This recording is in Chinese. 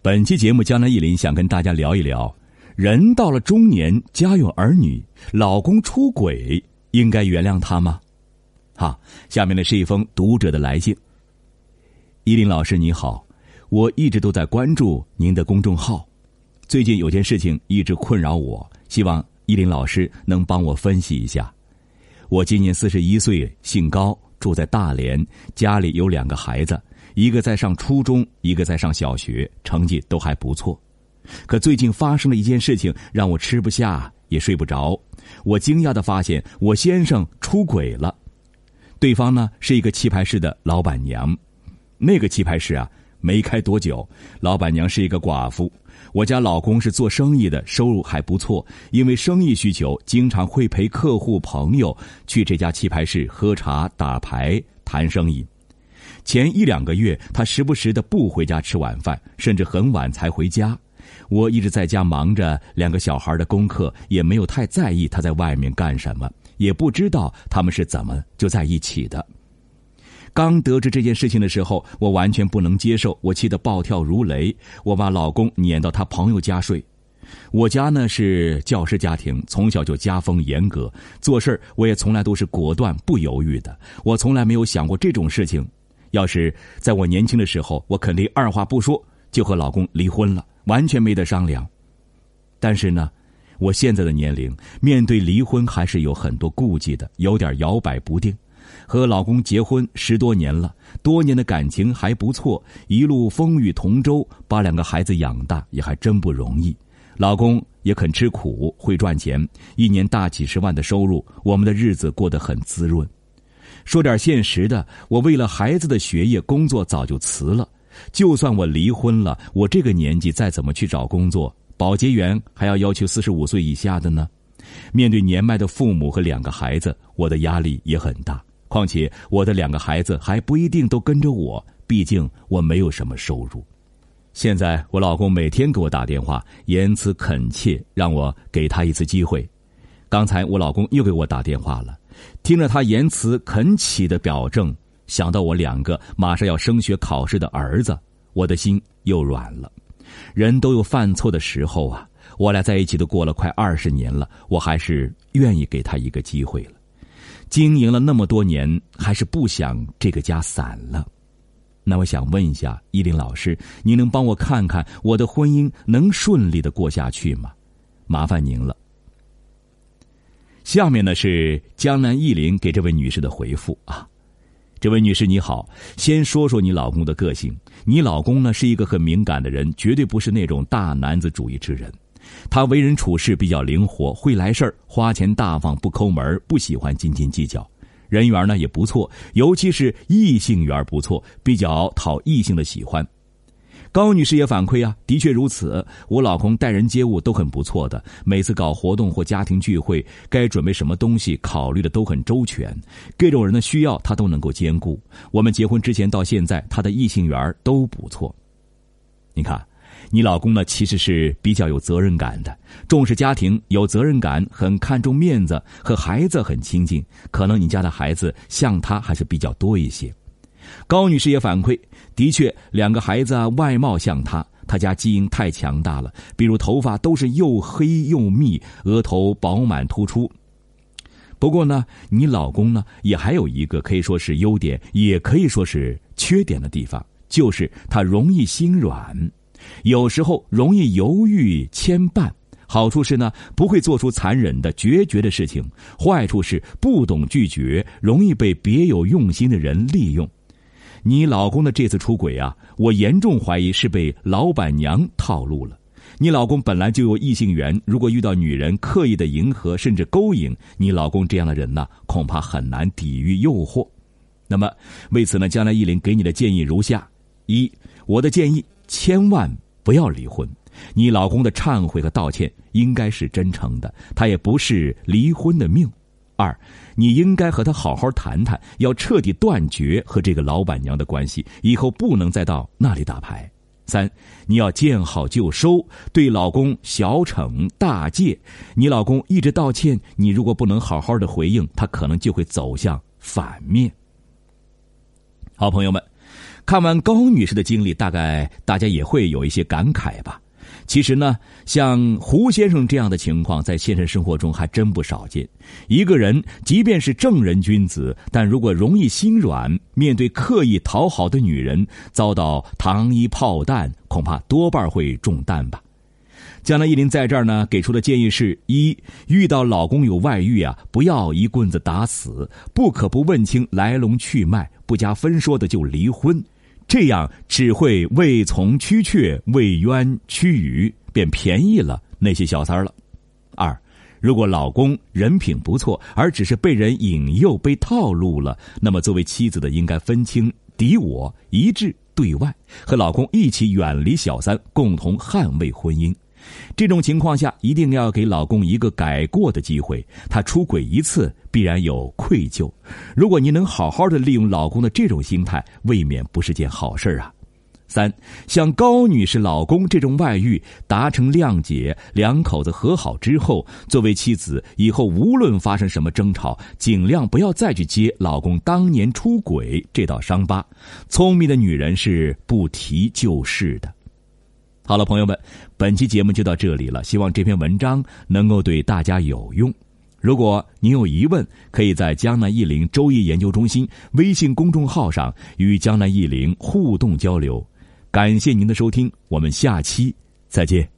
本期节目，江南忆林想跟大家聊一聊：人到了中年，家有儿女，老公出轨，应该原谅他吗？好，下面呢是一封读者的来信。依林老师你好，我一直都在关注您的公众号，最近有件事情一直困扰我，希望依林老师能帮我分析一下。我今年四十一岁，姓高，住在大连，家里有两个孩子。一个在上初中，一个在上小学，成绩都还不错。可最近发生了一件事情，让我吃不下也睡不着。我惊讶的发现，我先生出轨了。对方呢是一个棋牌室的老板娘。那个棋牌室啊，没开多久，老板娘是一个寡妇。我家老公是做生意的，收入还不错。因为生意需求，经常会陪客户朋友去这家棋牌室喝茶、打牌、谈生意。前一两个月，他时不时的不回家吃晚饭，甚至很晚才回家。我一直在家忙着两个小孩的功课，也没有太在意他在外面干什么，也不知道他们是怎么就在一起的。刚得知这件事情的时候，我完全不能接受，我气得暴跳如雷。我把老公撵到他朋友家睡。我家呢是教师家庭，从小就家风严格，做事我也从来都是果断不犹豫的。我从来没有想过这种事情。要是在我年轻的时候，我肯定二话不说就和老公离婚了，完全没得商量。但是呢，我现在的年龄，面对离婚还是有很多顾忌的，有点摇摆不定。和老公结婚十多年了，多年的感情还不错，一路风雨同舟，把两个孩子养大也还真不容易。老公也肯吃苦，会赚钱，一年大几十万的收入，我们的日子过得很滋润。说点现实的，我为了孩子的学业，工作早就辞了。就算我离婚了，我这个年纪再怎么去找工作，保洁员还要要求四十五岁以下的呢。面对年迈的父母和两个孩子，我的压力也很大。况且我的两个孩子还不一定都跟着我，毕竟我没有什么收入。现在我老公每天给我打电话，言辞恳切，让我给他一次机会。刚才我老公又给我打电话了。听着他言辞恳启的表证，想到我两个马上要升学考试的儿子，我的心又软了。人都有犯错的时候啊，我俩在一起都过了快二十年了，我还是愿意给他一个机会了。经营了那么多年，还是不想这个家散了。那我想问一下依林老师，您能帮我看看我的婚姻能顺利的过下去吗？麻烦您了。下面呢是江南忆林给这位女士的回复啊，这位女士你好，先说说你老公的个性。你老公呢是一个很敏感的人，绝对不是那种大男子主义之人。他为人处事比较灵活，会来事儿，花钱大方，不抠门，不喜欢斤斤计较。人缘呢也不错，尤其是异性缘不错，比较讨异性的喜欢。高女士也反馈啊，的确如此。我老公待人接物都很不错的，每次搞活动或家庭聚会，该准备什么东西，考虑的都很周全，各种人的需要他都能够兼顾。我们结婚之前到现在，他的异性缘都不错。你看，你老公呢，其实是比较有责任感的，重视家庭，有责任感，很看重面子，和孩子很亲近。可能你家的孩子像他还是比较多一些。高女士也反馈，的确，两个孩子啊，外貌像她，她家基因太强大了。比如头发都是又黑又密，额头饱满突出。不过呢，你老公呢，也还有一个可以说是优点，也可以说是缺点的地方，就是他容易心软，有时候容易犹豫牵绊。好处是呢，不会做出残忍的决绝的事情；坏处是不懂拒绝，容易被别有用心的人利用。你老公的这次出轨啊，我严重怀疑是被老板娘套路了。你老公本来就有异性缘，如果遇到女人刻意的迎合甚至勾引，你老公这样的人呢，恐怕很难抵御诱惑。那么为此呢，将来依林给你的建议如下：一，我的建议千万不要离婚。你老公的忏悔和道歉应该是真诚的，他也不是离婚的命。二，你应该和他好好谈谈，要彻底断绝和这个老板娘的关系，以后不能再到那里打牌。三，你要见好就收，对老公小惩大戒。你老公一直道歉，你如果不能好好的回应，他可能就会走向反面。好朋友们。看完高女士的经历，大概大家也会有一些感慨吧。其实呢，像胡先生这样的情况，在现实生活中还真不少见。一个人即便是正人君子，但如果容易心软，面对刻意讨好的女人，遭到糖衣炮弹，恐怕多半会中弹吧。江南一林在这儿呢，给出的建议是：一，遇到老公有外遇啊，不要一棍子打死，不可不问清来龙去脉，不加分说的就离婚。这样只会为从屈却，为冤驱鱼，便便宜了那些小三了。二，如果老公人品不错，而只是被人引诱、被套路了，那么作为妻子的应该分清敌我，一致对外，和老公一起远离小三，共同捍卫婚姻。这种情况下，一定要给老公一个改过的机会。他出轨一次，必然有愧疚。如果你能好好的利用老公的这种心态，未免不是件好事啊。三，像高女士老公这种外遇达成谅解，两口子和好之后，作为妻子，以后无论发生什么争吵，尽量不要再去揭老公当年出轨这道伤疤。聪明的女人是不提旧事的。好了，朋友们，本期节目就到这里了。希望这篇文章能够对大家有用。如果您有疑问，可以在江南易林周易研究中心微信公众号上与江南易林互动交流。感谢您的收听，我们下期再见。